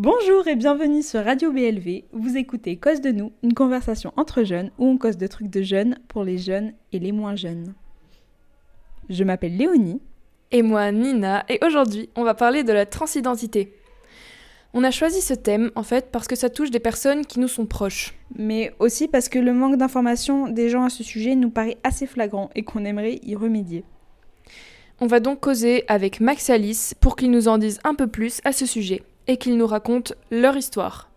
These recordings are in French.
Bonjour et bienvenue sur Radio BLV. Vous écoutez Cause de nous, une conversation entre jeunes où on cause de trucs de jeunes pour les jeunes et les moins jeunes. Je m'appelle Léonie. Et moi, Nina, et aujourd'hui, on va parler de la transidentité. On a choisi ce thème, en fait, parce que ça touche des personnes qui nous sont proches. Mais aussi parce que le manque d'information des gens à ce sujet nous paraît assez flagrant et qu'on aimerait y remédier. On va donc causer avec Max Alice pour qu'ils nous en disent un peu plus à ce sujet et qu'ils nous racontent leur histoire.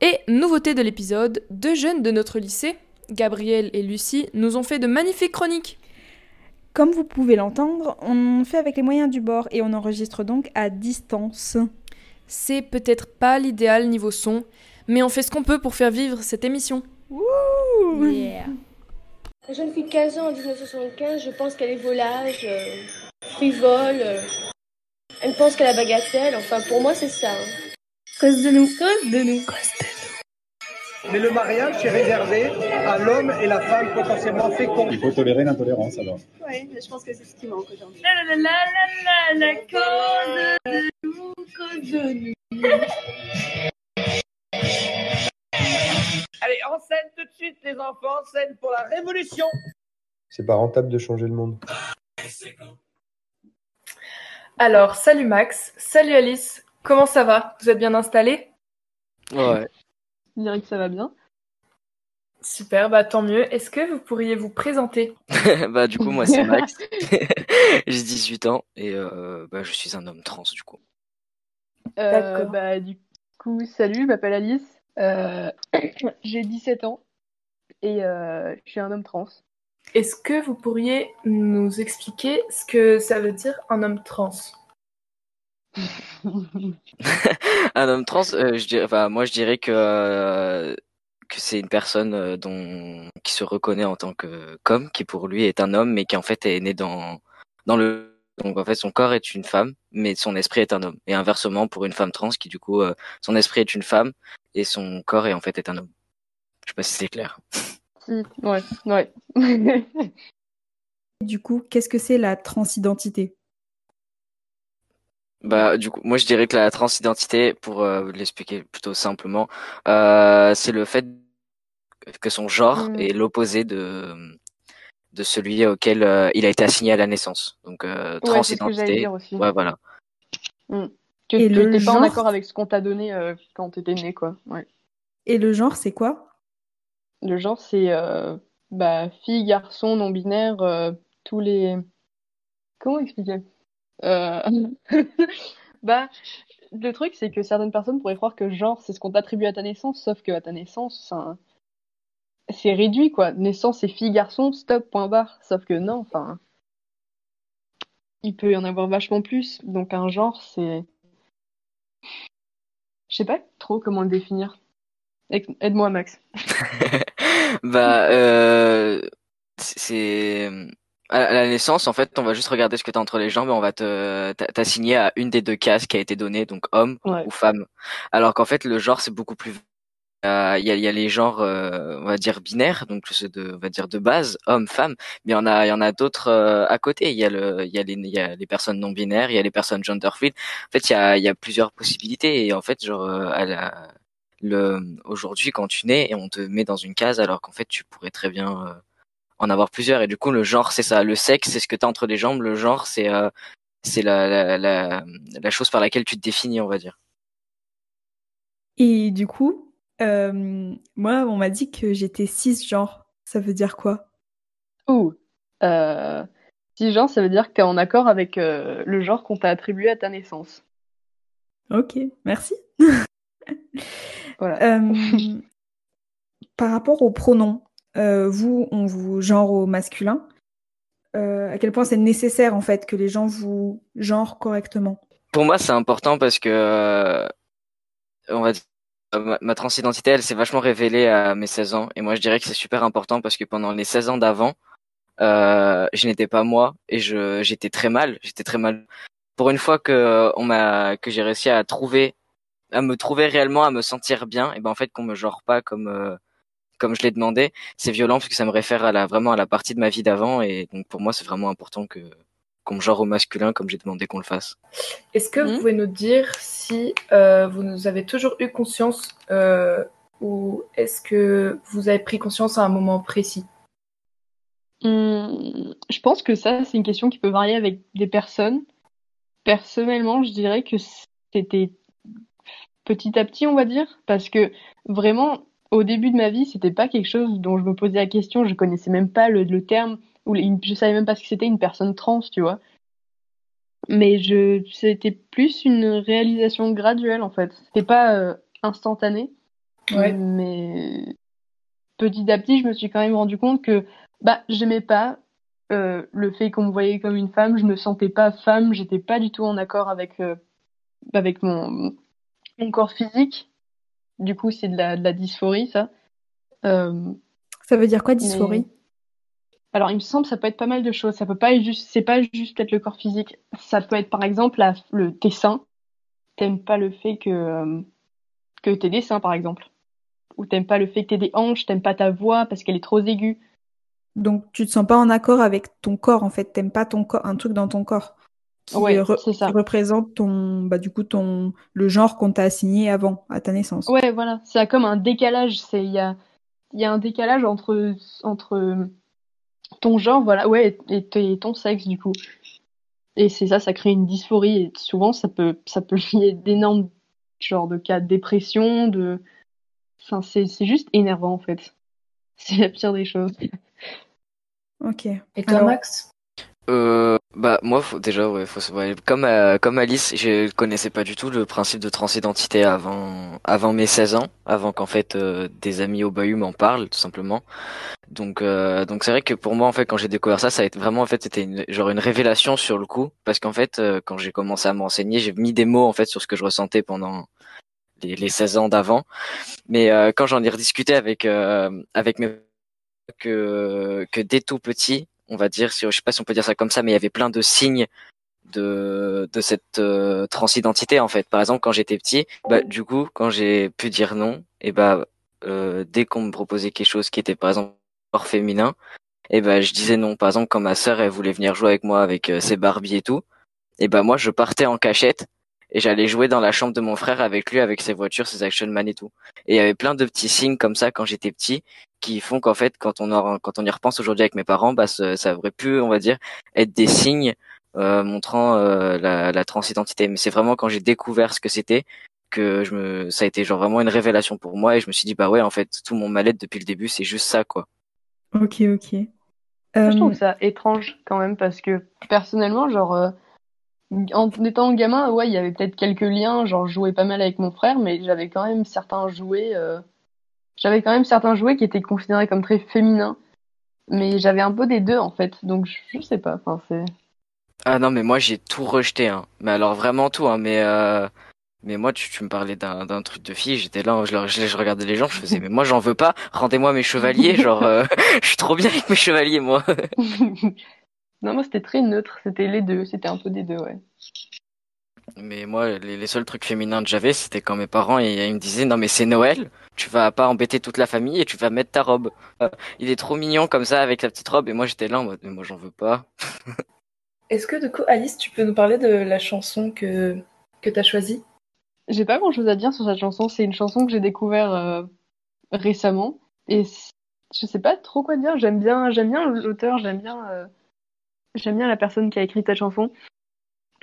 Et nouveauté de l'épisode, deux jeunes de notre lycée, Gabriel et Lucie, nous ont fait de magnifiques chroniques. Comme vous pouvez l'entendre, on fait avec les moyens du bord et on enregistre donc à distance. C'est peut-être pas l'idéal niveau son, mais on fait ce qu'on peut pour faire vivre cette émission. Wouh Yeah. La jeune fille de 15 ans en 1975, je pense qu'elle est volage, euh, frivole. euh, elle pense qu'elle a bagatelle. Enfin, pour moi, c'est ça. hein. Cause de nous. Cause de nous. Mais le mariage est réservé à l'homme et la femme potentiellement féconds. Il faut tolérer l'intolérance alors. Oui, je pense que c'est ce qui manque aujourd'hui. La la la la la la cause de nous, cause de nous. Allez, en scène tout de suite, les enfants, en scène pour la révolution. C'est pas rentable de changer le monde. Alors, salut Max, salut Alice, comment ça va? Vous êtes bien installés? Ouais. Je dirais que ça va bien. Super, bah tant mieux. Est-ce que vous pourriez vous présenter? Bah du coup moi c'est Max. J'ai 18 ans et euh, bah, je suis un homme trans du coup. Euh, bah, du coup, salut, je m'appelle Alice. Euh, J'ai 17 ans et euh, je suis un homme trans. Est-ce que vous pourriez nous expliquer ce que ça veut dire un homme trans? Un homme trans, euh, moi je dirais que euh, c'est une personne euh, qui se reconnaît en tant que comme qui pour lui est un homme mais qui en fait est né dans le donc en fait son corps est une femme mais son esprit est un homme et inversement pour une femme trans qui du coup son esprit est une femme et son corps est en fait est un homme. Je sais pas si c'est clair. Si, ouais, ouais. Du coup, qu'est-ce que c'est la transidentité? Bah, du coup, moi je dirais que la transidentité, pour euh, l'expliquer plutôt simplement, euh, c'est le fait que son genre Mm. est l'opposé de de celui auquel euh, il a été assigné à la naissance. Donc euh, Ouais, c'est ce que j'allais transidentité. dire aussi. Ouais, voilà. Que Et tu le n'étais pas en accord avec ce qu'on t'a donné euh, quand t'étais né, quoi. Ouais. Et le genre, c'est quoi? Le genre, c'est euh, bah, fille, garçon, non-binaire, euh, tous les. Comment expliquer? Euh, Bah, le truc, c'est que certaines personnes pourraient croire que genre, c'est ce qu'on t'attribue à ta naissance, sauf que à ta naissance, c'est réduit, quoi. Naissance, c'est fille, garçon, stop, point barre. Sauf que non, enfin, il peut y en avoir vachement plus. Donc, un genre, c'est. Je sais pas trop comment le définir. Aide-moi, Max. Bah, euh, c'est à la naissance, en fait, on va juste regarder ce que tu as entre les jambes et on va te t'a- t'assigner à une des deux cases qui a été donnée, donc homme Ouais. ou femme. Alors qu'en fait, le genre, c'est beaucoup plus. euh, Il y, a, il y a les genres, euh, on va dire binaires, donc ceux de, on va dire de base, homme, femme. Mais il y en a, il y en a d'autres euh, à côté. Il y a le, il y a les, il y a les personnes non binaires, il y a les personnes gender fluid. En fait, il y a, il y a plusieurs possibilités et en fait, genre, euh, à la, le, aujourd'hui, quand tu nais et on te met dans une case, alors qu'en fait, tu pourrais très bien euh, en avoir plusieurs. Et du coup, le genre, c'est ça. Le sexe, c'est ce que tu as entre les jambes. Le genre, c'est euh, c'est la, la, la, la chose par laquelle tu te définis, on va dire. Et du coup, euh, moi, on m'a dit que j'étais cisgenre. Ça veut dire quoi? Ouh. Euh, cisgenre, ça veut dire que t'es en accord avec euh, le genre qu'on t'a attribué à ta naissance. Ok, merci. Voilà. Euh, par rapport aux pronoms, euh, vous, on vous genre au masculin. Euh, à quel point c'est nécessaire en fait que les gens vous genrent correctement? Pour moi, c'est important parce que euh, on va dire, ma, ma transidentité, elle s'est vachement révélée à mes 16 ans. Et moi, je dirais que c'est super important parce que pendant les 16 ans d'avant, euh, je n'étais pas moi et je j'étais très mal. J'étais très mal. Pour une fois que on m'a que j'ai réussi à trouver, à me trouver réellement, à me sentir bien, et ben en fait qu'on me genre pas comme euh, comme je l'ai demandé, c'est violent parce que ça me réfère à la vraiment à la partie de ma vie d'avant et donc pour moi c'est vraiment important que qu'on me genre au masculin comme j'ai demandé qu'on le fasse. Est-ce que vous Mhm. pouvez nous dire si euh, vous nous avez toujours eu conscience euh, ou est-ce que vous avez pris conscience à un moment précis? Hum, je pense que ça, c'est une question qui peut varier avec des personnes. Personnellement, je dirais que c'était petit à petit, on va dire, parce que vraiment, au début de ma vie, c'était pas quelque chose dont je me posais la question. Je connaissais même pas le, le terme, ou les- je savais même pas ce que c'était une personne trans, tu vois. Mais je, c'était plus une réalisation graduelle, en fait. C'était pas euh, instantané. Ouais. Mais petit à petit, je me suis quand même rendu compte que bah, j'aimais pas euh, le fait qu'on me voyait comme une femme. Je me sentais pas femme. J'étais pas du tout en accord avec, euh, avec mon, mon corps physique. Du coup, c'est de la, de la dysphorie, ça. Euh, Ça veut dire quoi, dysphorie alors, il me semble que ça peut être pas mal de choses. Ça peut pas être juste, c'est pas juste peut-être le corps physique. Ça peut être par exemple la, le tes seins. T'aimes pas le fait que euh, que t'aies des seins, par exemple. Ou t'aimes pas le fait que t'aies des hanches. T'aimes pas ta voix parce qu'elle est trop aiguë. Donc, tu te sens pas en accord avec ton corps, en fait. T'aimes pas ton corps, un truc dans ton corps qui, Ouais, re- c'est ça. qui représente ton, bah, du coup, ton, le genre qu'on t'a assigné avant, à ta naissance. Ouais, voilà. C'est comme un décalage. C'est il y a il y a un décalage entre entre ton genre, voilà, ouais, et, et- et ton sexe du coup. Et c'est ça, ça crée une dysphorie. Et souvent, ça peut ça peut lier d'énormes genre de cas de dépression, de Enfin, c'est c'est juste énervant en fait. C'est la pire des choses. Ok. Et toi, Alors- Max? Euh, bah moi faut, déjà ouais, faut, ouais, comme euh, comme Alice je connaissais pas du tout le principe de transidentité avant avant mes 16 ans avant qu'en fait euh, des amis au bahut m'en parlent tout simplement. Donc euh, donc c'est vrai que pour moi en fait quand j'ai découvert ça ça a été vraiment en fait c'était une, genre une révélation sur le coup parce qu'en fait euh, quand j'ai commencé à m'enseigner j'ai mis des mots en fait sur ce que je ressentais pendant les, les 16 ans d'avant. Mais euh, quand j'en ai rediscuté avec euh, avec mes que que dès tout petit on va dire, si, je sais pas si on peut dire ça comme ça, mais il y avait plein de signes de, de cette euh, transidentité en fait. Par exemple, quand j'étais petit, bah, du coup, quand j'ai pu dire non, et bah, euh, dès qu'on me proposait quelque chose qui était par exemple hors féminin, et bah, je disais non. Par exemple, quand ma sœur elle voulait venir jouer avec moi avec euh, ses Barbies et tout, et bah moi je partais en cachette et j'allais jouer dans la chambre de mon frère avec lui, avec ses voitures, ses action man et tout. Et il y avait plein de petits signes comme ça quand j'étais petit qui font qu'en fait, quand on en- quand on y repense aujourd'hui avec mes parents, bah, ça, ça aurait pu, on va dire, être des signes euh, montrant euh, la, la transidentité. Mais c'est vraiment quand j'ai découvert ce que c'était que je me, ça a été genre vraiment une révélation pour moi et je me suis dit bah ouais, en fait, tout mon mal-être depuis le début, c'est juste ça quoi. Ok, ok. Moi, Euh, Je trouve ça étrange quand même parce que personnellement, genre, euh, en étant gamin, ouais, il y avait peut-être quelques liens, genre, je jouais pas mal avec mon frère, mais j'avais quand même certains jouets, euh, j'avais quand même certains jouets qui étaient considérés comme très féminins, mais j'avais un peu des deux en fait, donc je, je sais pas, enfin, c'est. Ah non, mais moi j'ai tout rejeté, hein. Mais alors vraiment tout, hein. Mais euh, mais moi tu, tu me parlais d'un truc de fille, j'étais là, je, leur- je, je regardais les gens, je faisais mais moi j'en veux pas, rendez-moi mes chevaliers, genre euh, je suis trop bien avec mes chevaliers moi. Non, moi c'était très neutre, c'était les deux, c'était un peu des deux, ouais. Mais moi les, les seuls trucs féminins que j'avais, c'était quand mes parents ils, ils me disaient non mais c'est Noël, tu vas pas embêter toute la famille et tu vas mettre ta robe. Euh, il est trop mignon comme ça avec la petite robe et moi j'étais là en mode mais moi j'en veux pas. Est-ce que du coup, Alice, tu peux nous parler de la chanson que, que tu as choisie? J'ai pas grand chose à dire sur cette chanson. C'est une chanson que j'ai découvert euh, récemment. Et je sais pas trop quoi dire. J'aime bien, j'aime bien l'auteur, j'aime bien, euh, j'aime bien la personne qui a écrit cette chanson.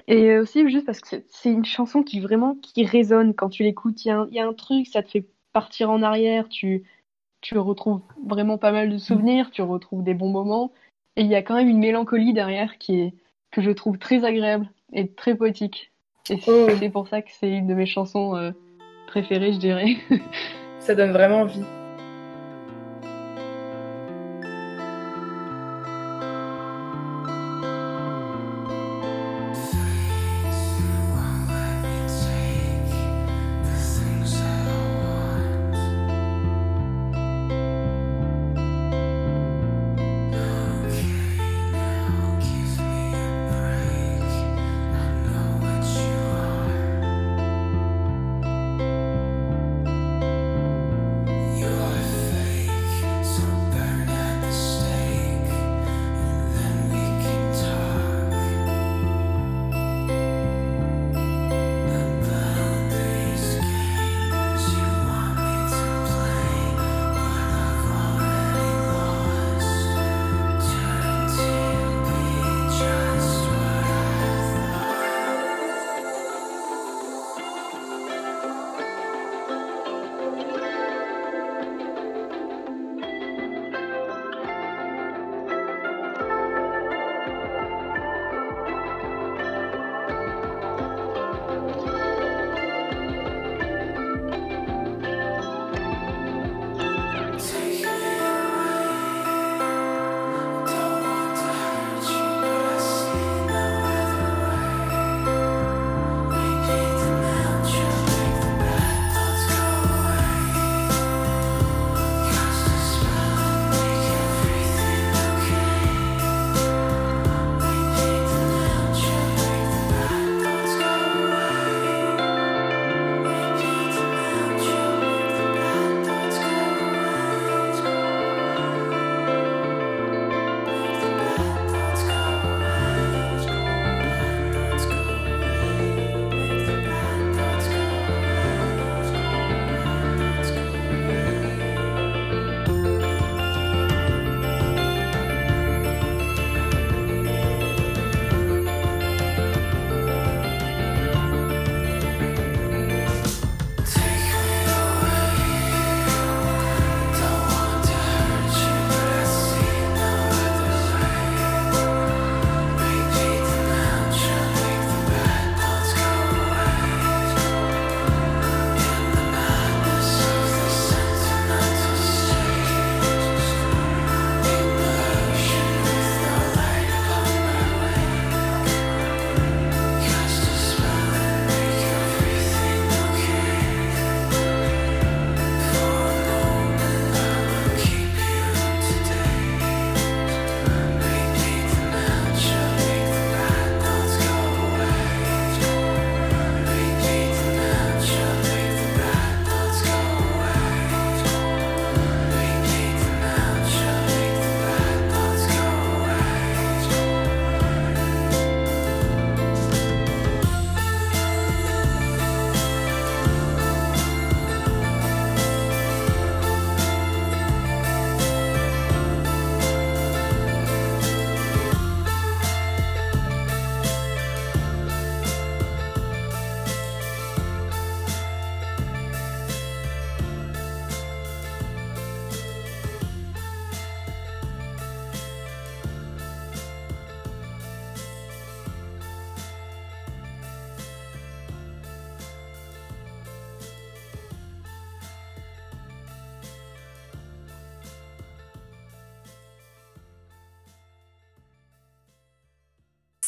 Et aussi juste parce que c'est- une chanson qui vraiment qui résonne quand tu l'écoutes. Y, il y a un truc, ça te fait partir en arrière. Tu, tu retrouves vraiment pas mal de souvenirs, tu retrouves des bons moments. Et il y a quand même une mélancolie derrière qui est que je trouve très agréable et très poétique. Et Oh. c'est pour ça que c'est une de mes chansons euh, préférées, je dirais. Ça donne vraiment envie.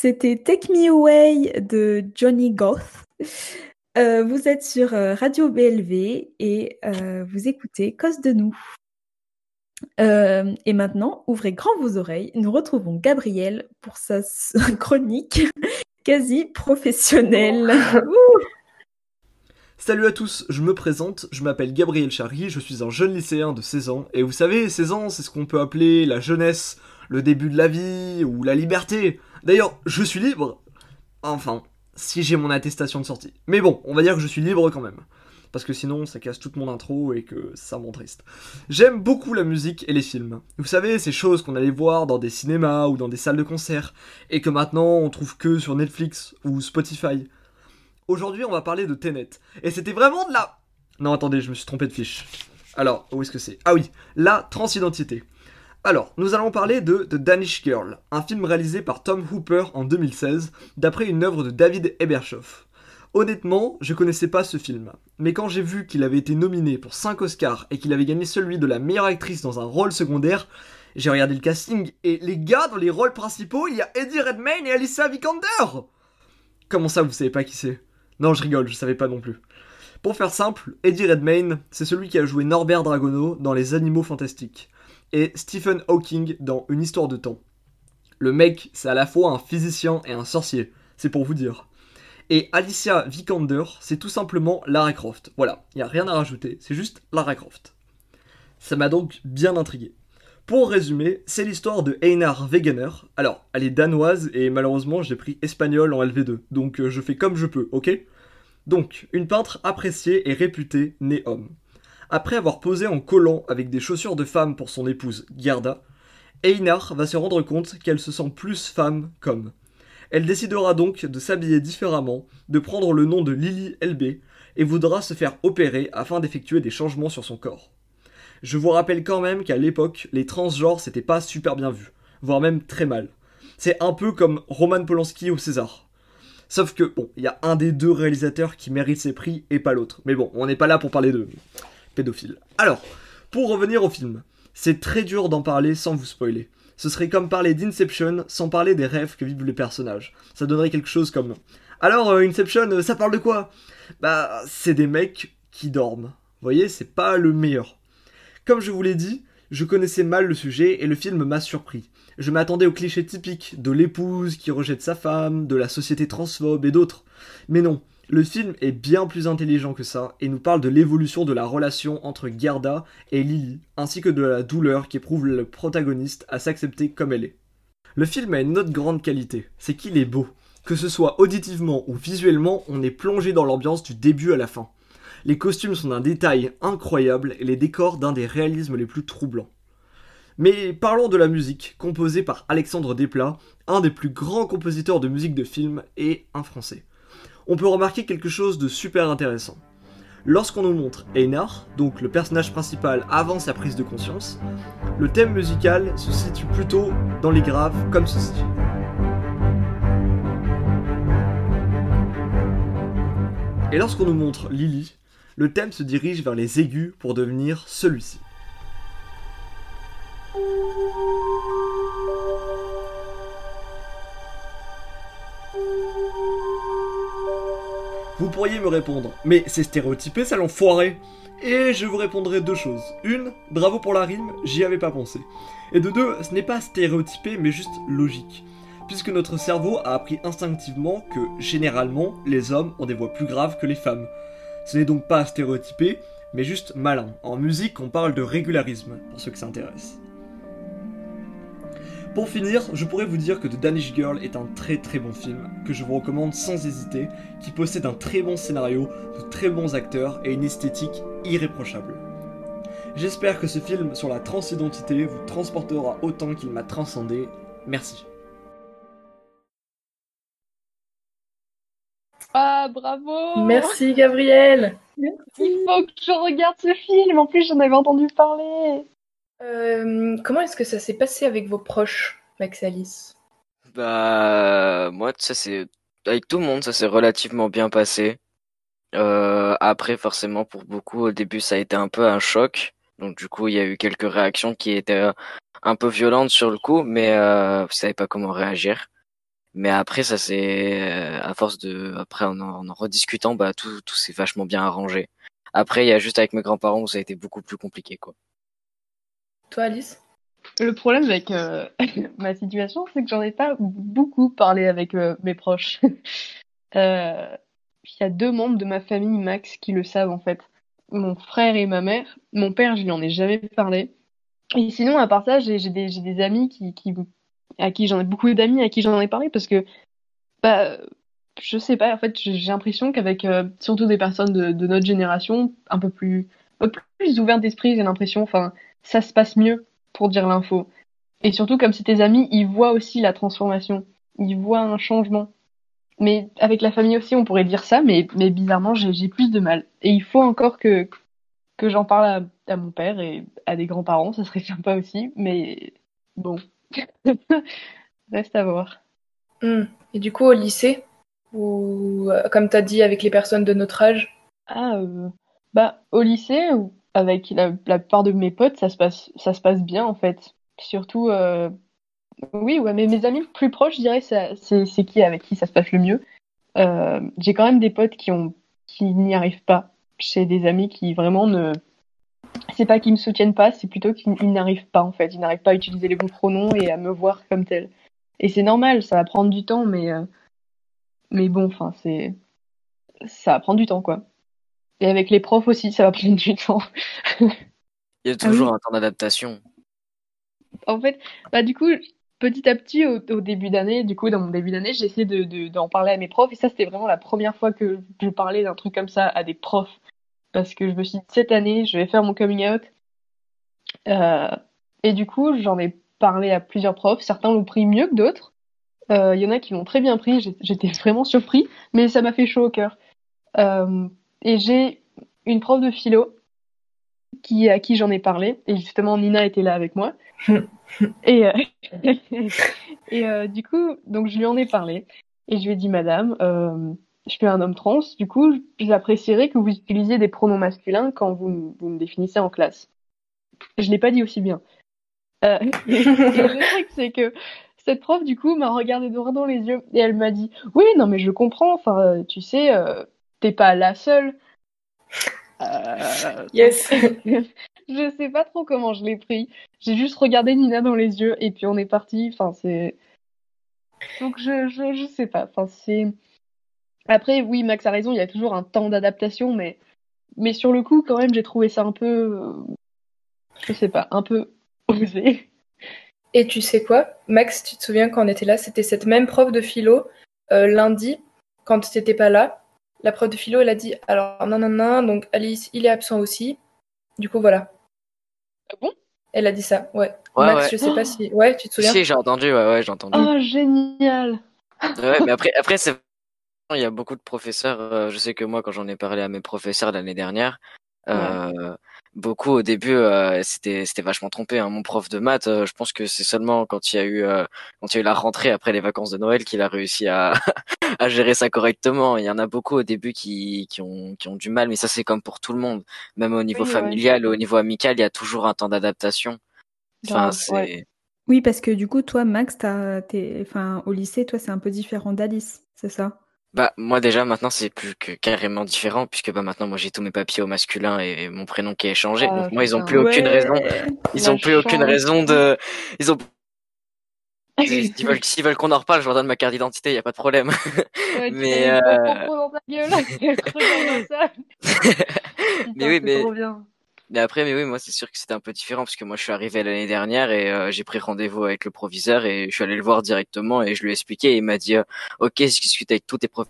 C'était Take Me Away de Johnny Goth. Euh, vous êtes sur euh, Radio BLV et euh, vous écoutez Cause de nous. et maintenant, ouvrez grand vos oreilles. Nous retrouvons Gabriel pour sa chronique quasi professionnelle. Salut à tous, je me présente, je m'appelle Gabriel Charry, je suis un jeune lycéen de 16 ans, et vous savez, 16 ans, c'est ce qu'on peut appeler la jeunesse, le début de la vie, ou la liberté. D'ailleurs, je suis libre. Enfin, si j'ai mon attestation de sortie. Mais bon, on va dire que je suis libre quand même. Parce que sinon, ça casse toute mon intro et que ça m'en triste. J'aime beaucoup la musique et les films. Vous savez, ces choses qu'on allait voir dans des cinémas ou dans des salles de concert, et que maintenant on trouve que sur Netflix ou Spotify. Aujourd'hui, on va parler de Tenet. Et c'était vraiment de la... Non, attendez, je me suis trompé de fiche. Alors, où est-ce que c'est? Ah oui, la transidentité. Alors, nous allons parler de The Danish Girl, un film réalisé par Tom Hooper en 2016, d'après une œuvre de David Ebershoff. Honnêtement, je connaissais pas ce film, mais quand j'ai vu qu'il avait été nominé pour 5 Oscars et qu'il avait gagné celui de la meilleure actrice dans un rôle secondaire, j'ai regardé le casting et les gars dans les rôles principaux, il y a Eddie Redmayne et Alicia Vikander Comment ça, vous savez pas qui c'est? Non, je rigole, je savais pas non plus. Pour faire simple, Eddie Redmayne, c'est celui qui a joué Norbert Dragono dans Les Animaux Fantastiques, et Stephen Hawking dans Une Histoire de Temps. Le mec, c'est à la fois un physicien et un sorcier, c'est pour vous dire. Et Alicia Vikander, c'est tout simplement Lara Croft. Voilà, il n'y a rien à rajouter, c'est juste Lara Croft. Ça m'a donc bien intrigué. Pour résumer, c'est l'histoire de Einar Wegener. Alors, elle est danoise et malheureusement j'ai pris espagnol en LV2, donc euh, je fais comme je peux, ok? Donc, une peintre appréciée et réputée, née homme. Après avoir posé en collant avec des chaussures de femme pour son épouse, Gerda, Einar va se rendre compte qu'elle se sent plus femme qu'homme. Elle décidera donc de s'habiller différemment, de prendre le nom de Lily LB, et voudra se faire opérer afin d'effectuer des changements sur son corps. Je vous rappelle quand même qu'à l'époque, les transgenres c'était pas super bien vu, voire même très mal. C'est un peu comme Roman Polanski au César. Sauf que, bon, il y a un des deux réalisateurs qui mérite ses prix et pas l'autre. Mais bon, on n'est pas là pour parler de pédophiles. Alors, pour revenir au film, c'est très dur d'en parler sans vous spoiler. Ce serait comme parler d'Inception sans parler des rêves que vivent les personnages. Ça donnerait quelque chose comme... Alors, euh, Inception, euh, ça parle de quoi? Bah, c'est des mecs qui dorment. Vous voyez, c'est pas le meilleur. Comme je vous l'ai dit, je connaissais mal le sujet et le film m'a surpris. Je m'attendais aux clichés typiques de l'épouse qui rejette sa femme, de la société transphobe et d'autres. Mais non, le film est bien plus intelligent que ça et nous parle de l'évolution de la relation entre Gerda et Lily, ainsi que de la douleur qu'éprouve le protagoniste à s'accepter comme elle est. Le film a une autre grande qualité, c'est qu'il est beau. Que ce soit auditivement ou visuellement, on est plongé dans l'ambiance du début à la fin. Les costumes sont d'un détail incroyable et les décors d'un des réalismes les plus troublants. Mais parlons de la musique, composée par Alexandre Desplat, un des plus grands compositeurs de musique de film et un français. On peut remarquer quelque chose de super intéressant. Lorsqu'on nous montre Einar, donc le personnage principal avant sa prise de conscience, le thème musical se situe plutôt dans les graves comme ceci. Et lorsqu'on nous montre Lily, le thème se dirige vers les aigus pour devenir celui-ci. Vous pourriez me répondre, mais c'est stéréotypé, ça l'enfoiré Et je vous répondrai deux choses. Une, bravo pour la rime, j'y avais pas pensé. Et de deux, ce n'est pas stéréotypé, mais juste logique. Puisque notre cerveau a appris instinctivement que, généralement, les hommes ont des voix plus graves que les femmes. Ce n'est donc pas stéréotypé, mais juste malin. En musique, on parle de régularisme, pour ceux que ça intéresse. Pour finir, je pourrais vous dire que The Danish Girl est un très très bon film, que je vous recommande sans hésiter, qui possède un très bon scénario, de très bons acteurs et une esthétique irréprochable. J'espère que ce film sur la transidentité vous transportera autant qu'il m'a transcendé. Merci. Ah, bravo Merci Gabriel Il faut que je regarde ce film, en plus j'en avais entendu parler euh, Comment est-ce que ça s'est passé avec vos proches, Max Alice Bah, moi, ça c'est avec tout le monde, ça s'est relativement bien passé. Euh, après, forcément, pour beaucoup, au début, ça a été un peu un choc. Donc, du coup, il y a eu quelques réactions qui étaient un peu violentes sur le coup, mais euh, vous savez pas comment réagir. Mais après, ça c'est à force de, après en en, en rediscutant, bah tout, tout s'est vachement bien arrangé. Après, il y a juste avec mes grands-parents où ça a été beaucoup plus compliqué, quoi. Toi, Alice? Le problème avec euh, ma situation, c'est que j'en ai pas beaucoup parlé avec euh, mes proches. Euh, Il y a deux membres de ma famille, Max, qui le savent en fait. Mon frère et ma mère. Mon père, je lui en ai jamais parlé. Et sinon, à part ça, j'ai des, amis à qui j'en ai beaucoup d'amis à qui j'en ai parlé parce que, bah, je sais pas, en fait, j'ai l'impression qu'avec surtout des personnes de, notre génération, un peu plus, plus ouvertes d'esprit, j'ai l'impression, enfin, ça se passe mieux pour dire l'info. Et surtout, comme c'est tes amis, ils voient aussi la transformation. Ils voient un changement. Mais avec la famille aussi, on pourrait dire ça, mais, mais bizarrement, j'ai plus de mal. Et il faut encore que, que j'en parle à, à mon père et à des grands-parents, ça serait sympa aussi, mais bon. Reste à voir. Hmm. Et du coup, au lycée, ou euh, comme tu as dit, avec les personnes de notre âge? Ah, euh, bah, au lycée, avec la, la plupart de mes potes, ça se passe, ça se passe bien, en fait. Surtout, euh, oui, ouais, mais mes amis plus proches, je dirais, c'est, qui avec qui ça se passe le mieux. Euh, j'ai quand même des potes qui ont, qui n'y arrivent pas. J'ai des amis qui vraiment ne, c'est pas qu'ils me soutiennent pas, c'est plutôt qu'ils ils n'arrivent pas, en fait. Ils n'arrivent pas à utiliser les bons pronoms et à me voir comme tel. Et c'est normal, ça va prendre du temps, mais, euh, mais bon, enfin, c'est, ça va prendre du temps, quoi. Et avec les profs aussi, ça va prendre du temps. Il y a Ah toujours oui. un temps d'adaptation. En fait, bah du coup, petit à petit, au, au début d'année, du coup, dans mon début d'année, j'ai essayé de, de- d'en parler à mes profs. Et ça, c'était vraiment la première fois que je parlais d'un truc comme ça à des profs. Parce que je me suis dit, cette année, je vais faire mon coming out. Euh, et du coup, j'en ai parlé à plusieurs profs. Certains l'ont pris mieux que d'autres. Euh, Il y en a qui l'ont très bien pris. J'étais vraiment surpris, mais ça m'a fait chaud au cœur. Euh, et j'ai une prof de philo qui, à qui j'en ai parlé. Et justement, Nina était là avec moi. Et, euh, et euh, du coup, donc je lui en ai parlé. Et je lui ai dit, Madame, euh, je suis un homme trans. Du coup, j'apprécierais que vous utilisiez des pronoms masculins quand vous, vous me définissez en classe. Je l'ai pas dit aussi bien. Euh, et le truc, c'est que cette prof, du coup, m'a regardé droit dans les yeux et elle m'a dit, oui, non, mais je comprends. Enfin, tu sais, t'es pas la seule. Euh, Yes. je sais pas trop comment je l'ai pris. J'ai juste regardé Nina dans les yeux et puis on est parti. Enfin, c'est. Donc je, je, je sais pas. Enfin, c'est. Après, oui, Max a raison, il y a toujours un temps d'adaptation, mais, mais sur le coup, quand même, j'ai trouvé ça un peu. euh, Je sais pas, un peu osé. Et tu sais quoi, Max, tu te souviens quand on était là, c'était cette même prof de philo, euh, lundi, quand tu n'étais pas là. La prof de philo, elle a dit alors, non, non, non, donc Alice, il est absent aussi. Du coup, voilà. Ah bon? Elle a dit ça, ouais. Ouais, Max, ouais. je sais pas si. Ouais, tu te souviens? Si, j'ai entendu, ouais, ouais, j'ai entendu. Oh, génial! Ouais, mais après, après c'est il y a beaucoup de professeurs. euh, je sais que moi, quand j'en ai parlé à mes professeurs l'année dernière, euh, beaucoup au début, euh, c'était c'était vachement trompé. Hein. Mon prof de maths, euh, je pense que c'est seulement quand il y a eu euh, quand il y a eu la rentrée après les vacances de Noël qu'il a réussi à à gérer ça correctement. Il y en a beaucoup au début qui qui ont qui ont du mal, mais ça c'est comme pour tout le monde. Même au niveau Oui, ouais. familial, au niveau amical, il y a toujours un temps d'adaptation. Enfin, c'est ouais. Oui, parce que du coup, toi, Max, t'as, t'es, enfin, au lycée, toi, c'est un peu différent d'Alice, c'est ça? Bah moi déjà maintenant c'est plus que carrément différent puisque bah maintenant moi j'ai tous mes papiers au masculin et mon prénom qui est changé. Ah, donc moi ils ont plus aucune raison ils La ont plus aucune raison de ils ont s'ils veulent s'ils veulent qu'on en reparle je leur donne ma carte d'identité y a pas de problème. Ouais, Mais, euh, dans ta gueule. Mais oui mais trop bien. Mais après mais oui moi c'est sûr que c'était un peu différent parce que moi je suis arrivé l'année dernière et euh, j'ai pris rendez-vous avec le proviseur et je suis allé le voir directement et je lui ai expliqué et il m'a dit euh, ok je discute avec tous tes profs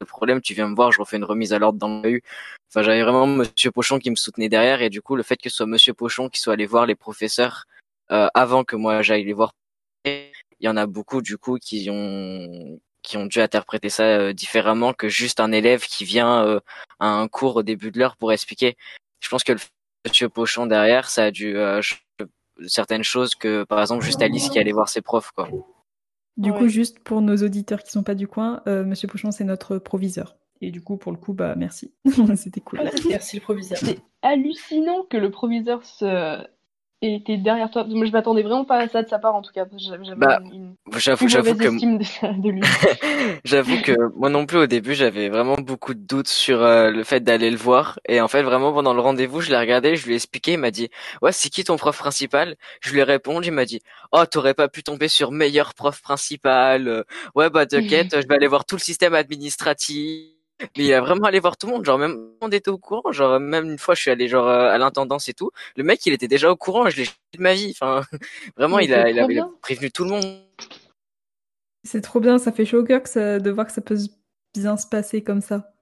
le problème, tu viens me voir, je refais une remise à l'ordre dans le U. Enfin, j'avais vraiment Monsieur Pochon qui me soutenait derrière, et du coup, le fait que ce soit Monsieur Pochon qui soit allé voir les professeurs euh, avant que moi j'aille les voir, il y en a beaucoup du coup qui ont qui ont dû interpréter ça euh, différemment que juste un élève qui vient euh, à un cours au début de l'heure pour expliquer. Je pense que le Monsieur Pochon derrière, ça a dû euh, certaines choses que par exemple juste Alice qui allait voir ses profs quoi. Du Ouais. coup, juste pour nos auditeurs qui sont pas du coin, euh, Monsieur Pochon, c'est notre proviseur. Et du coup, pour le coup, bah merci. C'était cool. Merci le proviseur. C'est hallucinant que le proviseur se... et t'es derrière toi. Moi, je m'attendais vraiment pas à ça de sa part, en tout cas. J'avais Bah, une, J'avoue, que de lui. J'avoue que moi non plus au début j'avais vraiment beaucoup de doutes sur euh, le fait d'aller le voir et en fait vraiment pendant le rendez-vous je l'ai regardé, je lui ai expliqué, il m'a dit ouais c'est qui ton prof principal? Je lui ai répondu, il m'a dit oh t'aurais pas pu tomber sur meilleur prof principal, Euh, ouais bah t'inquiète je vais aller voir tout le système administratif. Mais il a vraiment allé voir tout le monde, genre même monde était au courant, genre même une fois je suis allé genre euh, à l'intendance et tout, le mec il était déjà au courant, je l'ai de ma vie, enfin vraiment il a, c'est il a, trop il a bien. prévenu tout le monde. C'est trop bien, ça fait chaud au cœur que ça- de voir que ça peut bien se passer comme ça.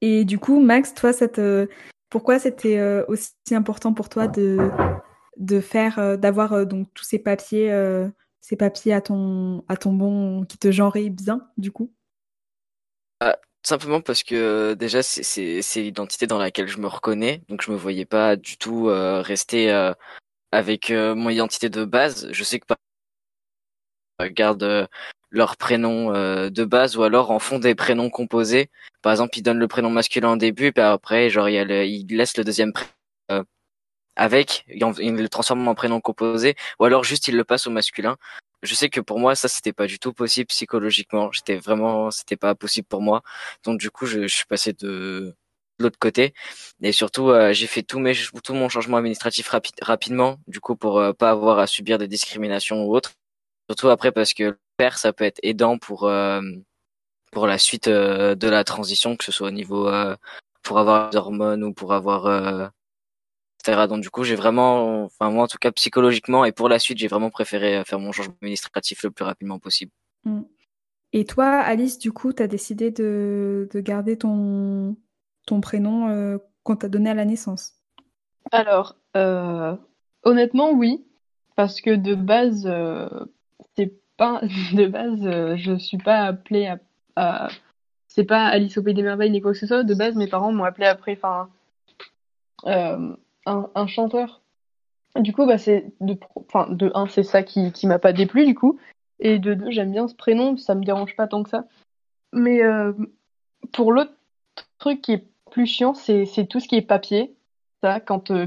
Et du coup, Max, toi, te- pourquoi c'était euh, aussi important pour toi de, de faire, euh, d'avoir euh, donc tous ces papiers, euh, ces papiers à ton, à ton bon, qui te genraient bien, du coup? Simplement parce que euh, déjà c'est c'est l'identité dans laquelle je me reconnais, donc je me voyais pas du tout euh, rester euh, avec euh, mon identité de base. Je sais que gardent euh, leur prénom de base ou alors en font des prénoms composés. Par exemple, ils donnent le prénom masculin au début, puis après genre il y le, ils laissent le deuxième prénom avec, ils le transforment en prénom composé, ou alors juste ils le passent au masculin. Je sais que pour moi ça c'était pas du tout possible psychologiquement. J'étais vraiment, c'était pas possible pour moi. Donc du coup je, suis passé de, l'autre côté et surtout euh, j'ai fait tout mon changement administratif rapi- rapidement du coup pour euh, pas avoir à subir des discriminations ou autres. Surtout après parce que le père ça peut être aidant pour euh, pour la suite de la transition que ce soit au niveau pour avoir des hormones ou pour avoir etc. Donc du coup, j'ai vraiment, enfin moi en tout cas psychologiquement et pour la suite, j'ai vraiment préféré euh, faire mon changement administratif le plus rapidement possible. Mm. Et toi, Alice, du coup, tu as décidé de, de garder ton, ton prénom euh, qu'on t'a donné à la naissance? Alors, euh, honnêtement, oui, parce que de base, euh, c'est pas de base, euh, je suis pas appelée à, à- c'est pas Alice au pays des merveilles ni quoi que ce soit. De base, mes parents m'ont appelée après, enfin, euh, un, chanteur. Du coup, bah c'est de, enfin, de un, c'est ça qui qui m'a pas déplu du coup, et de deux, j'aime bien ce prénom, ça me dérange pas tant que ça. Mais euh, pour l'autre truc qui est plus chiant, c'est c'est tout ce qui est papier. Ça, quand euh,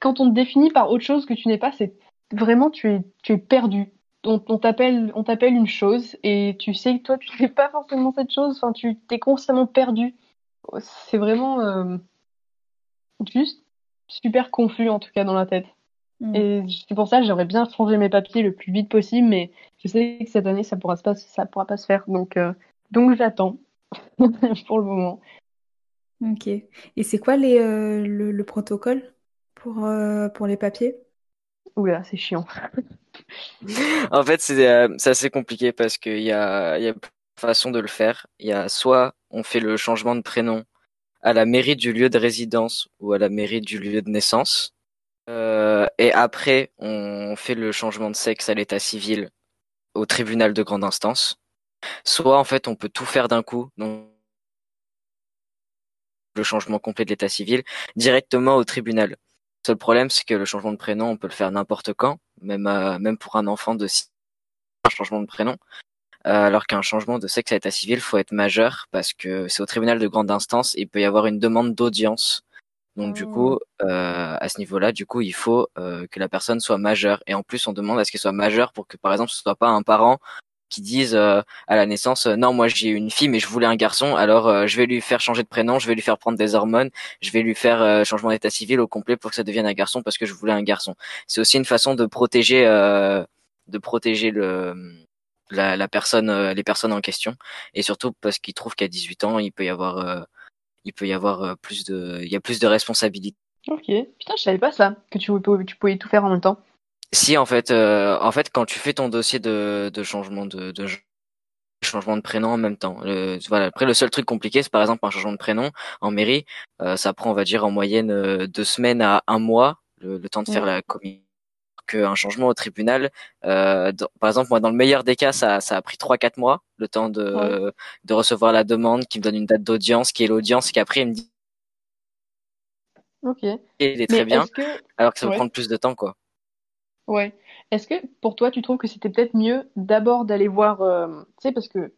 quand on te définit par autre chose que tu n'es pas, c'est vraiment tu es tu es perdu. On, on t'appelle on t'appelle une chose et tu sais que toi tu n'es pas forcément cette chose. Enfin, tu t'es constamment perdu. C'est vraiment euh, juste super confus en tout cas dans la tête. Mm. Et c'est pour ça que j'aimerais bien changer mes papiers le plus vite possible, mais je sais que cette année ça pourra pas ça pourra pas se faire. Donc euh, donc j'attends pour le moment. Ok. Et c'est quoi les, euh, le, le protocole pour, euh, pour les papiers? Oula, c'est chiant. En fait, c'est euh, c'est assez compliqué parce qu'il y a il y a plusieurs façons de le faire. Il y a soit on fait le changement de prénom à la mairie du lieu de résidence ou à la mairie du lieu de naissance. Euh, et après, on fait le changement de sexe à l'état civil au tribunal de grande instance. Soit en fait, on peut tout faire d'un coup, donc le changement complet de l'état civil directement au tribunal. Le seul problème, c'est que le changement de prénom, on peut le faire n'importe quand, même euh, pour un enfant de 6 un changement de prénom. Euh, alors qu'un changement de sexe à l'état civil, faut être majeur parce que c'est au tribunal de grande instance il peut y avoir une demande d'audience. Donc du coup, euh, à ce niveau-là, du coup, il faut euh, que la personne soit majeure. Et en plus, on demande à ce qu'elle soit majeure pour que, par exemple, ce soit pas un parent qui dise euh, à la naissance, euh, non, moi j'ai une fille mais je voulais un garçon, alors euh, je vais lui faire changer de prénom, je vais lui faire prendre des hormones, je vais lui faire euh, changement d'état civil au complet pour que ça devienne un garçon parce que je voulais un garçon. C'est aussi une façon de protéger, euh, de protéger le la, la personne, euh, les personnes en question, et surtout parce qu'ils trouvent qu'à 18 ans, il peut y avoir, euh, il peut y avoir euh, plus de, il y a plus de responsabilités. Ok. Putain, je savais pas ça, que tu pouvais, tu pouvais tout faire en même temps. Si en fait, euh, en fait, quand tu fais ton dossier de, de changement de, de changement de prénom en même temps. Le- voilà. Après, le seul truc compliqué, c'est par exemple un changement de prénom en mairie. Euh, ça prend, on va dire, en moyenne euh, deux semaines à un mois le, le temps de faire la commission. Qu'un changement au tribunal, euh, dans- par exemple, moi, dans le meilleur des cas, ça, ça a pris trois quatre mois le temps de, Ouais. de recevoir la demande, qui me donne une date d'audience, qui est l'audience, et qu'après il me dit Ok. il est Mais très bien, que, alors que ça va prendre plus de temps, quoi. ouais, est-ce que pour toi, tu trouves que c'était peut-être mieux d'abord d'aller voir, euh, tu sais, parce que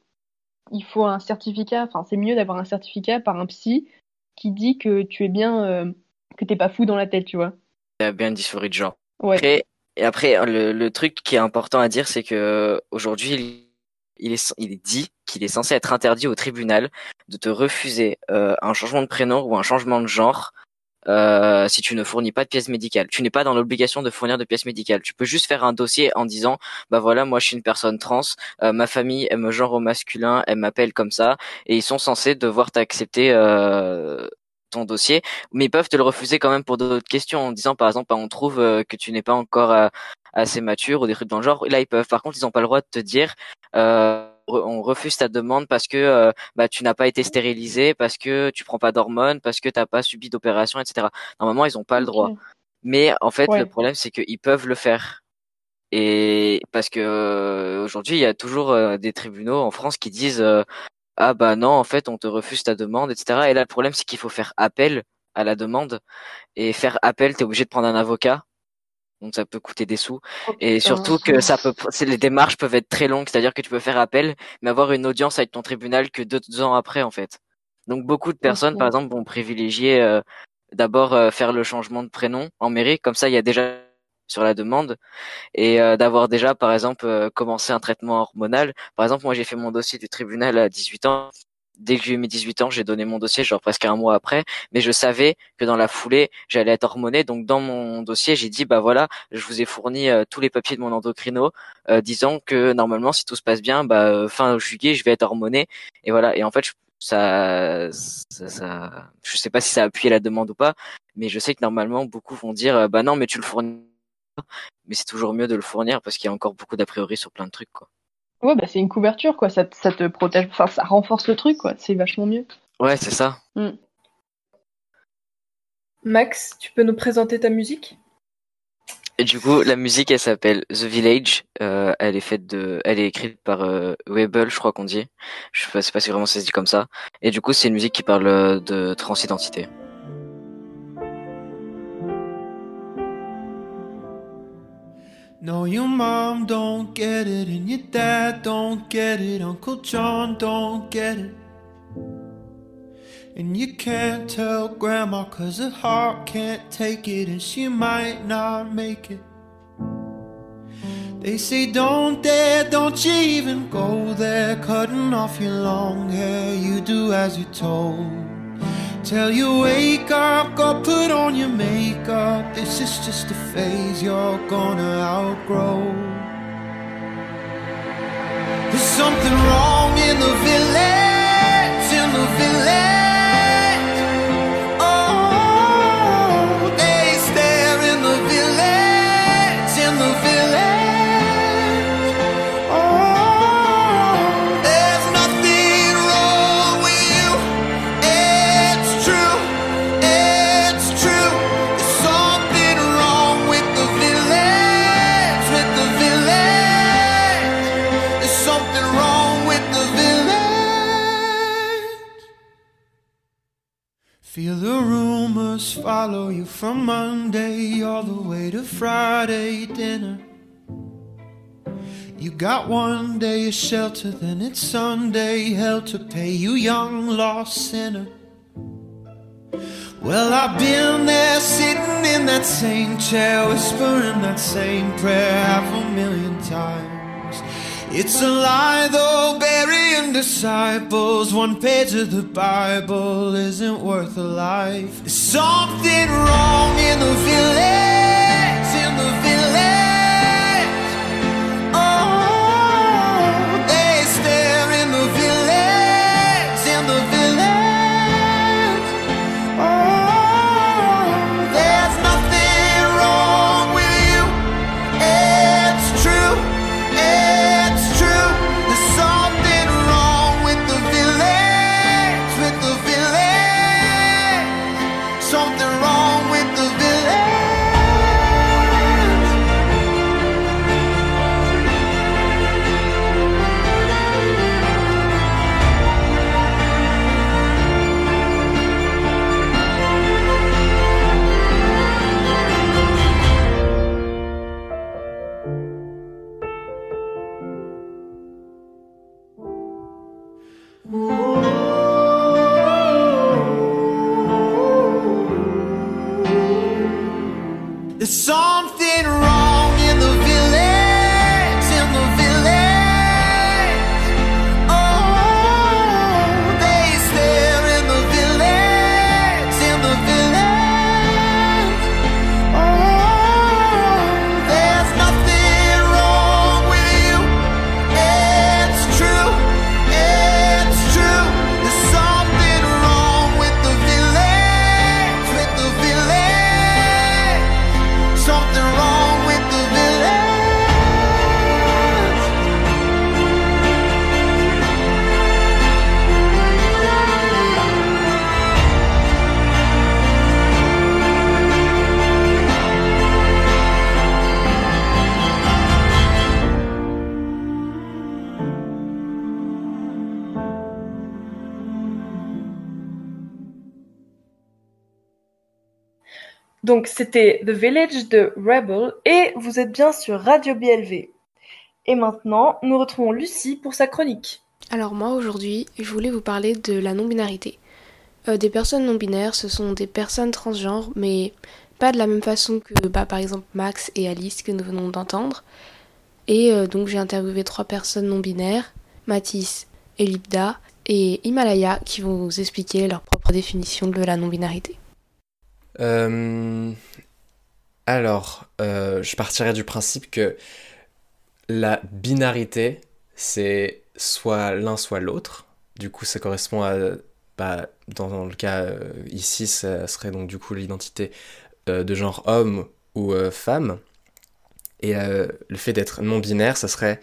il faut un certificat, enfin, c'est mieux d'avoir un certificat par un psy qui dit que tu es bien, euh, que t'es pas fou dans la tête, tu vois. Il y a bien une dysphorie de genre. Ouais. Après, et après, le, le truc qui est important à dire, c'est que aujourd'hui, il est, il est dit qu'il est censé être interdit au tribunal de te refuser euh, un changement de prénom ou un changement de genre euh, si tu ne fournis pas de pièces médicales. Tu n'es pas dans l'obligation de fournir de pièces médicales. Tu peux juste faire un dossier en disant, bah voilà, moi je suis une personne trans, euh, ma famille elle me genre au masculin, elle m'appelle comme ça, et ils sont censés devoir t'accepter euh, ton dossier, mais ils peuvent te le refuser quand même pour d'autres questions en disant par exemple, bah, on trouve euh, que tu n'es pas encore euh, assez mature ou des trucs dans le genre. Là ils peuvent. Par contre, ils n'ont pas le droit de te dire. Euh, on refuse ta demande parce que euh, bah, tu n'as pas été stérilisé, parce que tu prends pas d'hormones, parce que tu n'as pas subi d'opération, etc. Normalement, ils n'ont pas le droit. Mais en fait, Ouais. le problème, c'est qu'ils peuvent le faire. Et parce que euh, aujourd'hui, il y a toujours euh, des tribunaux en France qui disent euh, ah bah non, en fait, on te refuse ta demande, etc. Et là, le problème, c'est qu'il faut faire appel à la demande. Et faire appel, t'es obligé de prendre un avocat. Donc ça peut coûter des sous. Oh, Et surtout que ça peut, c'est- les démarches peuvent être très longues, c'est-à-dire que tu peux faire appel, mais avoir une audience avec ton tribunal que deux, deux ans après, en fait. Donc beaucoup de personnes, Ok. par exemple, vont privilégier euh, d'abord euh, faire le changement de prénom en mairie, comme ça il y a déjà sur la demande, et euh, d'avoir déjà, par exemple, euh, commencé un traitement hormonal. Par exemple, moi j'ai fait mon dossier du tribunal à 18 ans. Dès que j'ai eu mes 18 ans, j'ai donné mon dossier, genre presque un mois après, mais je savais que dans la foulée, j'allais être hormoné. Donc dans mon dossier, j'ai dit, bah voilà, je vous ai fourni euh, tous les papiers de mon endocrino, disant que normalement, si tout se passe bien, bah fin juillet, je vais être hormoné. Et voilà. Et en fait, je- ça, ça, ça, je sais pas si ça a appuyé la demande ou pas, mais je sais que normalement, beaucoup vont dire, bah non, mais tu le fournis. Mais c'est toujours mieux de le fournir parce qu'il y a encore beaucoup d'a priori sur plein de trucs, quoi. Ouais, bah c'est une couverture, quoi. Ça, te- ça te protège, enfin, ça renforce le truc, quoi. C'est vachement mieux. Ouais, c'est ça. Max, tu peux nous présenter ta musique? Et du coup, la musique, elle s'appelle The Village. Euh, elle est faite de, elle est écrite par euh, Webel, je crois qu'on dit. Je sais pas, sais pas si vraiment ça se dit comme ça. Et du coup, c'est une musique qui parle euh, de transidentité. No, your mom don't get it, and your dad don't get it, Uncle John don't get it. And you can't tell grandma cause her heart can't take it, and she might not make it. They say don't dare, don't you even go there, cutting off your long hair, you do as you're told. Tell you wake up, go put on your makeup. This is just a phase you're gonna outgrow. There's something wrong in the village, follow you from Monday all the way to Friday dinner. You got one day of shelter, then it's Sunday hell to pay, you young lost sinner. Well, I've been there sitting in that same chair, whispering that same prayer half a million times. It's a lie, though, burying disciples. One page of the Bible isn't worth a life. There's something wrong in the village, in the village. C'était The Village de Rebel et vous êtes bien sur Radio BLV. Et maintenant, nous retrouvons Lucie pour sa chronique. Alors moi aujourd'hui, je voulais vous parler de la non-binarité. Euh, des personnes non-binaires, ce sont des personnes transgenres, mais pas de la même façon que bah, par exemple Max et Alice que nous venons d'entendre. Et euh, donc j'ai interviewé trois personnes non-binaires, Mathis, Elibda et Himalaya, qui vont vous expliquer leur propre définition de la non-binarité. Euh, alors, je partirais du principe que la binarité, c'est soit l'un, soit l'autre. Du coup, ça correspond à, bah, dans, le cas euh, ici, ça serait donc du coup l'identité euh, de genre homme ou euh, femme. Et le fait d'être non-binaire, ça serait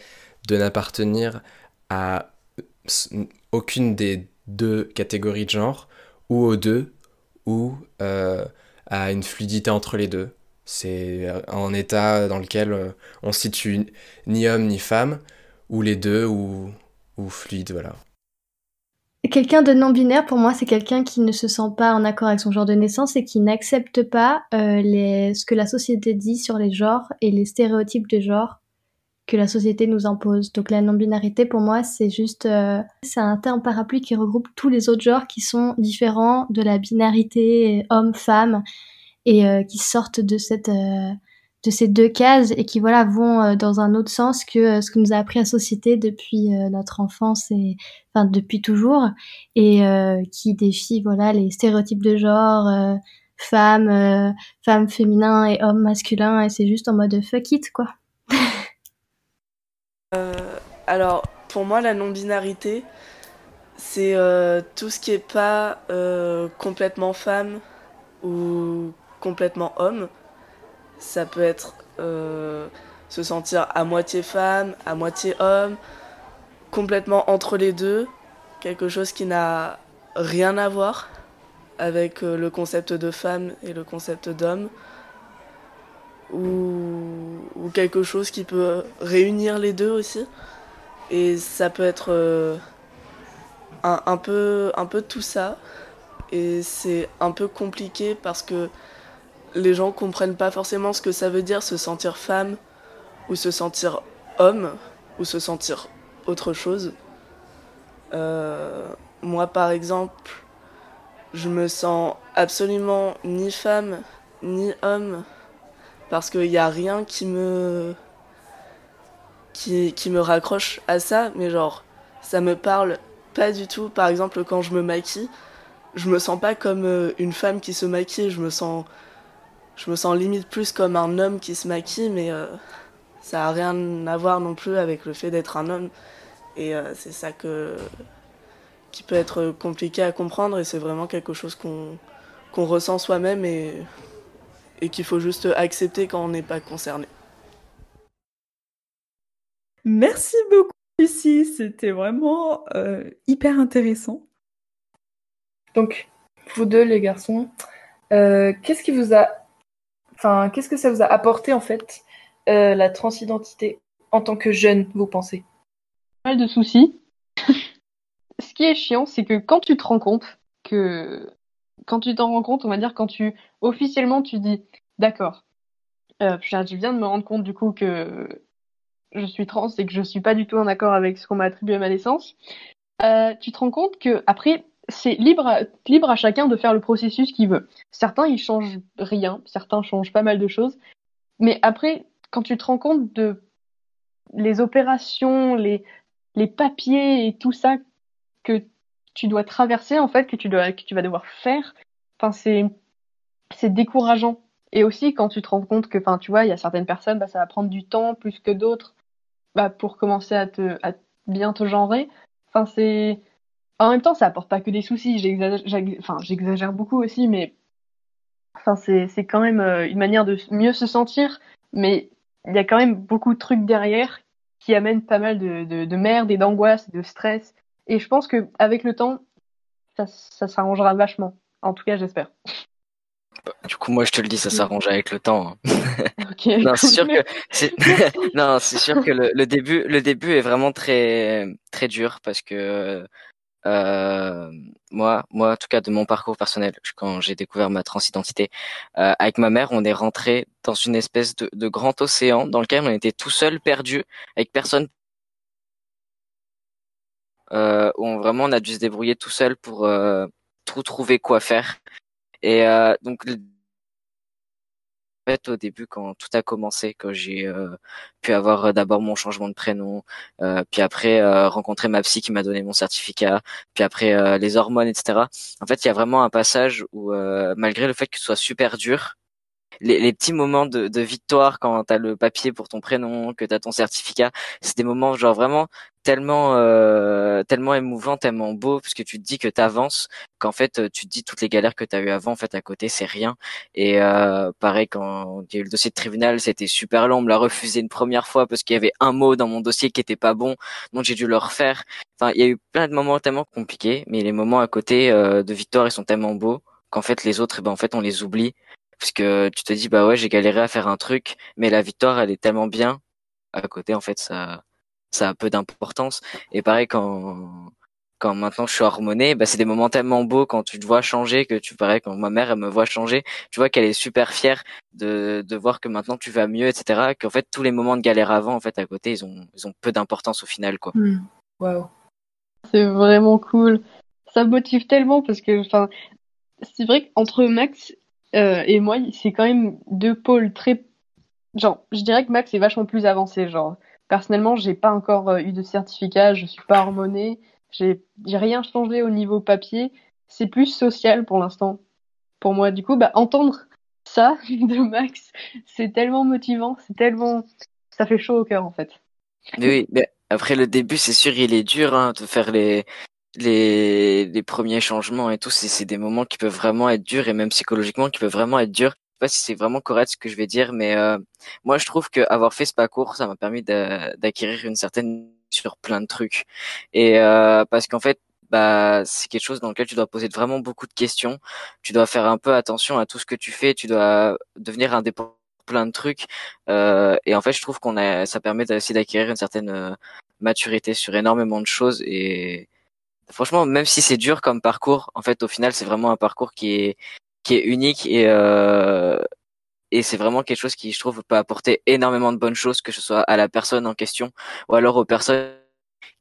de n'appartenir à aucune des deux catégories de genre, ou aux deux, ou à une fluidité entre les deux. C'est un état dans lequel on se situe ni homme ni femme, ou les deux, ou, ou fluide, voilà. Quelqu'un de non-binaire, pour moi, c'est quelqu'un qui ne se sent pas en accord avec son genre de naissance et qui n'accepte pas euh, ce que la société dit sur les genres et les stéréotypes de genre que la société nous impose. Donc la non-binarité, pour moi, c'est juste... Euh, c'est un terme parapluie qui regroupe tous les autres genres qui sont différents de la binarité homme-femme et euh, qui sortent de cette de ces deux cases et qui voilà vont euh, dans un autre sens que euh, ce que nous a appris la société depuis euh, notre enfance et enfin depuis toujours et qui défie voilà les stéréotypes de genre femme femme féminin et homme masculin et c'est juste en mode fuck it quoi. Alors pour moi la non binarité c'est tout ce qui est pas complètement femme ou complètement homme. Ça peut être euh, se sentir à moitié femme, à moitié homme, complètement entre les deux, quelque chose qui n'a rien à voir avec euh, le concept de femme et le concept d'homme, ou, quelque chose qui peut réunir les deux aussi. Et ça peut être euh, un, peu, tout ça. Et c'est un peu compliqué parce que les gens comprennent pas forcément ce que ça veut dire se sentir femme ou se sentir homme ou se sentir autre chose. Euh, moi par exemple, je me sens absolument ni femme ni homme parce qu'il n'y a rien qui me qui, me raccroche à ça, mais genre ça me parle pas du tout. Par exemple, quand je me maquille, je me sens pas comme euh, une femme qui se maquille, je me sens je me sens limite plus comme un homme qui se maquille, mais euh, ça n'a rien à voir non plus avec le fait d'être un homme. Et euh, c'est ça que, qui peut être compliqué à comprendre, et c'est vraiment quelque chose qu'on qu'on ressent soi-même et, et qu'il faut juste accepter quand on n'est pas concerné. Merci beaucoup, Lucie. C'était vraiment euh, hyper intéressant. Donc, vous deux, les garçons, qu'est-ce qui vous a Enfin, qu'est-ce que ça vous a apporté en fait euh, la transidentité en tant que jeune, vous pensez? Pas mal de soucis. Ce qui est chiant, c'est que quand tu te rends compte que quand tu t'en rends compte, on va dire quand tu officiellement tu dis d'accord, euh, je viens de me rendre compte du coup que je suis trans et que je suis pas du tout en accord avec ce qu'on m'a attribué à ma naissance. Euh, tu te rends compte que après c'est libre à, libre à chacun de faire le processus qu'il veut. Certains, ils changent rien, certains changent pas mal de choses. Mais après, quand tu te rends compte de les opérations, les, les papiers et tout ça que tu dois traverser, en fait, que tu, dois, que tu vas devoir faire, enfin, c'est, c'est décourageant. Et aussi, quand tu te rends compte que, enfin, tu vois, il y a certaines personnes, bah, ça va prendre du temps plus que d'autres bah, pour commencer à te, à bien te genrer. Enfin, c'est, en même temps, ça apporte pas que des soucis. J'exagère, beaucoup aussi, mais enfin, c'est, quand même euh, une manière de mieux se sentir. Mais il y a quand même beaucoup de trucs derrière qui amènent pas mal de, de, merde et d'angoisse, de stress. Et je pense que avec le temps, ça, ça s'arrangera vachement. En tout cas, j'espère. Du coup, moi, je te le dis, ça s'arrange avec le temps. Hein. non, c'est sûr que c'est non, c'est sûr que le, le, début, le début est vraiment très très dur parce que euh, moi, moi, en tout cas, de mon parcours personnel, quand j'ai découvert ma transidentité, euh, avec ma mère, on est rentré dans une espèce de, de grand océan dans lequel on était tout seul, perdu, avec personne. Euh, où on, vraiment on a dû se débrouiller tout seul pour euh, tout trouver quoi faire. Et euh, donc en fait, au début, quand tout a commencé, quand j'ai euh, pu avoir euh, d'abord mon changement de prénom, euh, puis après rencontrer ma psy qui m'a donné mon certificat, puis après les hormones, etc. En fait, il y a vraiment un passage où, malgré le fait que ce soit super dur, les, les petits moments de, de victoire quand t'as le papier pour ton prénom, que t'as ton certificat, c'est des moments genre vraiment tellement euh, tellement émouvant, tellement beau, puisque tu te dis que t'avances, qu'en fait tu te dis toutes les galères que t'as eu avant, en fait à côté c'est rien. Et euh, pareil quand il y a eu le dossier de tribunal, c'était super long, on me l'a refusé une première fois parce qu'il y avait un mot dans mon dossier qui était pas bon, donc j'ai dû le refaire. Enfin, il y a eu plein de moments tellement compliqués, mais les moments à côté euh, de victoire ils sont tellement beaux qu'en fait les autres, eh ben en fait on les oublie parce que tu te dis bah ouais j'ai galéré à faire un truc mais la victoire elle est tellement bien à côté en fait ça ça a peu d'importance et pareil quand quand maintenant je suis hormoné bah c'est des moments tellement beaux quand tu te vois changer que tu parais quand ma mère elle me voit changer tu vois qu'elle est super fière de de voir que maintenant tu vas mieux etc qu'en fait tous les moments de galère avant en fait à côté ils ont ils ont peu d'importance au final quoi mmh. waouh c'est vraiment cool ça motive tellement parce que enfin c'est vrai qu'entre Max euh, et moi, c'est quand même deux pôles très. Genre, je dirais que Max est vachement plus avancé. Genre, personnellement, j'ai pas encore euh, eu de certificat, je suis pas hormonée, j'ai rien changé au niveau papier. C'est plus social pour l'instant. Pour moi, du coup, bah, entendre ça de Max, c'est tellement motivant, c'est tellement. Ça fait chaud au cœur, en fait. Oui, mais après le début, c'est sûr, il est dur hein, de faire les, les, les premiers changements et tout, c'est des moments qui peuvent vraiment être durs et même psychologiquement qui peuvent vraiment être durs. Je sais pas si c'est vraiment correct ce que je vais dire, mais euh, moi je trouve que avoir fait ce parcours, ça m'a permis d'acquérir une certaine sur plein de trucs. Et euh, parce qu'en fait, bah c'est quelque chose dans lequel tu dois poser vraiment beaucoup de questions. Tu dois faire un peu attention à tout ce que tu fais. Tu dois devenir indépendant plein de trucs. Euh, et en fait, je trouve qu'on a, ça permet aussi d'acquérir une certaine maturité sur énormément de choses et franchement, même si c'est dur comme parcours, en fait, au final, c'est vraiment un parcours qui est qui est unique et euh, et c'est vraiment quelque chose qui, je trouve, peut apporter énormément de bonnes choses, que ce soit à la personne en question ou alors aux personnes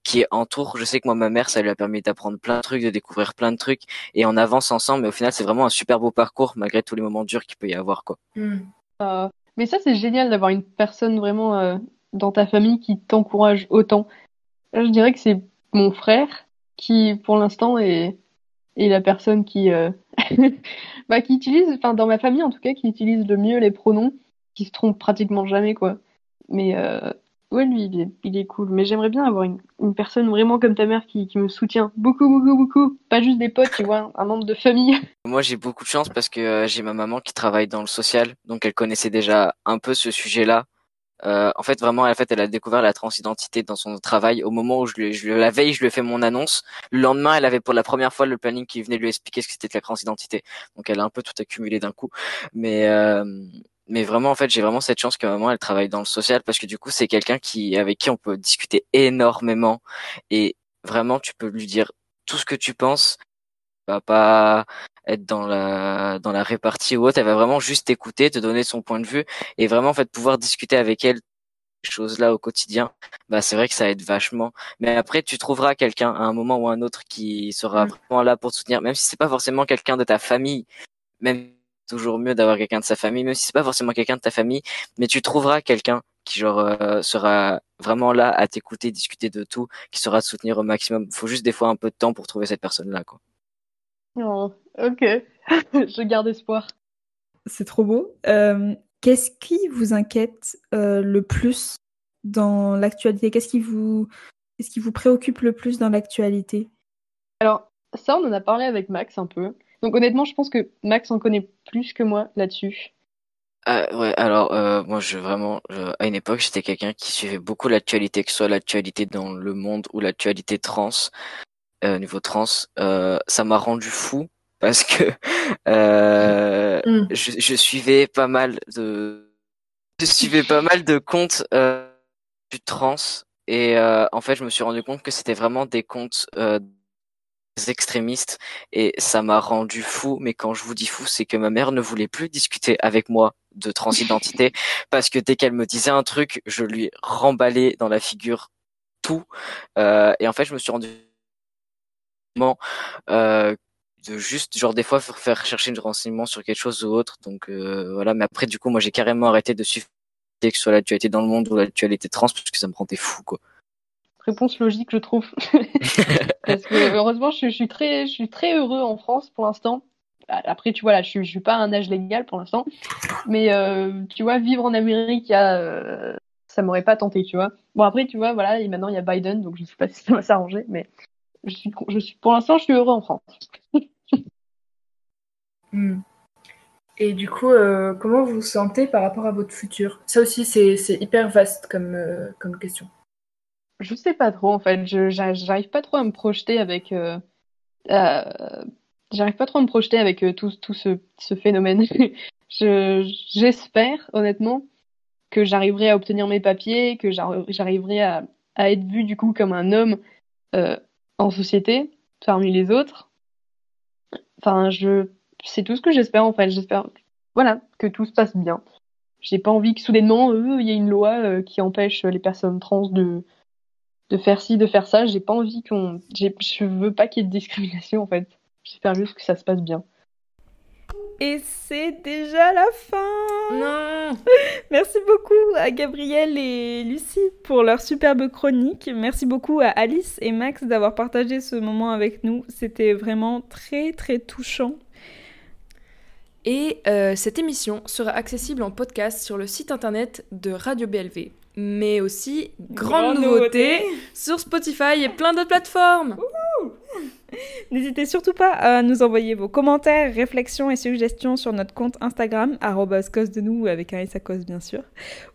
qui entourent. Je sais que moi, ma mère, ça lui a permis d'apprendre plein de trucs, de découvrir plein de trucs et on avance ensemble. Mais au final, c'est vraiment un super beau parcours malgré tous les moments durs qu'il peut y avoir, quoi. Mmh. Euh, mais ça, c'est génial d'avoir une personne vraiment euh, dans ta famille qui t'encourage autant. je dirais que c'est mon frère qui pour l'instant est, est la personne qui, euh, bah, qui utilise, enfin dans ma famille en tout cas, qui utilise le mieux les pronoms, qui se trompe pratiquement jamais quoi. Mais euh, ouais, lui il est, il est cool. Mais j'aimerais bien avoir une, une, personne vraiment comme ta mère qui, qui me soutient beaucoup, beaucoup, beaucoup. Pas juste des potes, tu vois, un membre de famille. Moi j'ai beaucoup de chance parce que euh, j'ai ma maman qui travaille dans le social, donc elle connaissait déjà un peu ce sujet-là. Euh, en fait, vraiment, en fait, elle a découvert la transidentité dans son travail au moment où je, lui, je la veille, je lui ai fait mon annonce. Le lendemain, elle avait pour la première fois le planning qui venait lui expliquer ce que c'était que la transidentité. Donc, elle a un peu tout accumulé d'un coup. Mais euh, mais vraiment, en fait, j'ai vraiment cette chance que maman, elle travaille dans le social parce que du coup, c'est quelqu'un qui avec qui on peut discuter énormément et vraiment, tu peux lui dire tout ce que tu penses. Va pas être dans la dans la répartie ou autre. Elle va vraiment juste écouter, te donner son point de vue et vraiment en fait pouvoir discuter avec elle choses là au quotidien. Bah c'est vrai que ça aide vachement. Mais après tu trouveras quelqu'un à un moment ou à un autre qui sera mmh. vraiment là pour te soutenir, même si c'est pas forcément quelqu'un de ta famille. Même toujours mieux d'avoir quelqu'un de sa famille, même si c'est pas forcément quelqu'un de ta famille, mais tu trouveras quelqu'un qui genre euh, sera vraiment là à t'écouter, discuter de tout, qui sera te soutenir au maximum. Faut juste des fois un peu de temps pour trouver cette personne là quoi. Oh, ok, je garde espoir. C'est trop beau. Euh, Qu'est-ce qui vous inquiète euh, le plus dans l'actualité? Qu'est-ce qui vous Qu'est-ce qui vous préoccupe le plus dans l'actualité? Alors, ça, on en a parlé avec Max un peu. Donc, honnêtement, je pense que Max en connaît plus que moi là-dessus. Euh, ouais, alors euh, moi je vraiment à une époque j'étais quelqu'un qui suivait beaucoup l'actualité, que ce soit l'actualité dans le monde ou l'actualité trans, euh, niveau trans, euh, ça m'a rendu fou parce que euh, mm. je, je, suivais pas mal de je suivais pas mal de comptes euh, du trans et euh, en fait je me suis rendu compte que c'était vraiment des comptes extrémistes et ça m'a rendu fou. Mais quand je vous dis fou, c'est que ma mère ne voulait plus discuter avec moi de transidentité parce que dès qu'elle me disait un truc, je lui remballais dans la figure tout. Euh, et en fait, je me suis rendu euh, de juste genre des fois faire chercher du renseignement sur quelque chose ou autre. Donc euh, voilà. Mais après, du coup, moi, j'ai carrément arrêté de suivre que ce soit l'actualité dans le monde ou l'actualité trans parce que ça me rendait fou, quoi réponse logique, je trouve. Parce que heureusement, je, suis très, je suis très heureux en France pour l'instant. Après, tu vois, là, je je suis pas à un âge légal pour l'instant. Mais euh, tu vois, vivre en Amérique, a, euh, ça m'aurait pas tenté, tu vois. Bon, après, tu vois, voilà, et maintenant il y a Biden, donc je sais pas si ça va s'arranger, mais je suis, je suis, pour l'instant, je suis heureux en France. Hmm. Et du coup, euh, comment vous vous sentez par rapport à votre futur? Ça aussi, c'est hyper vaste comme, euh, comme question. Je sais pas trop en fait. Je j'arrive pas trop à me projeter avec. Euh, j'arrive pas trop à me projeter avec tout, tout ce, phénomène. je j'espère honnêtement que j'arriverai à obtenir mes papiers, que j'arriverai à, être vu du coup comme un homme en société parmi les autres. Enfin, je c'est tout ce que j'espère en fait. J'espère voilà que tout se passe bien. J'ai pas envie que soudainement il y ait une loi qui empêche les personnes trans de de faire ci, de faire ça. J'ai pas envie qu'on. Je veux pas qu'il y ait de discrimination en fait. J'espère juste que ça se passe bien. Et c'est déjà la fin Non Merci beaucoup à Gabriel et Lucie pour leur superbe chronique. Merci beaucoup à Alice et Max d'avoir partagé ce moment avec nous. C'était vraiment très très touchant. Et euh, cette émission sera accessible en podcast sur le site internet de Radio BLV mais aussi grande, nouveauté, sur Spotify et plein d'autres plateformes. N'hésitez surtout pas à nous envoyer vos commentaires, réflexions et suggestions sur notre compte Instagram, cause de nous avec un S à cause bien sûr,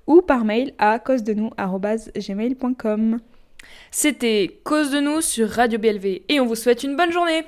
ou par mail à cause de nous gmail.com. C'était Cause de nous sur Radio BLV et on vous souhaite une bonne journée.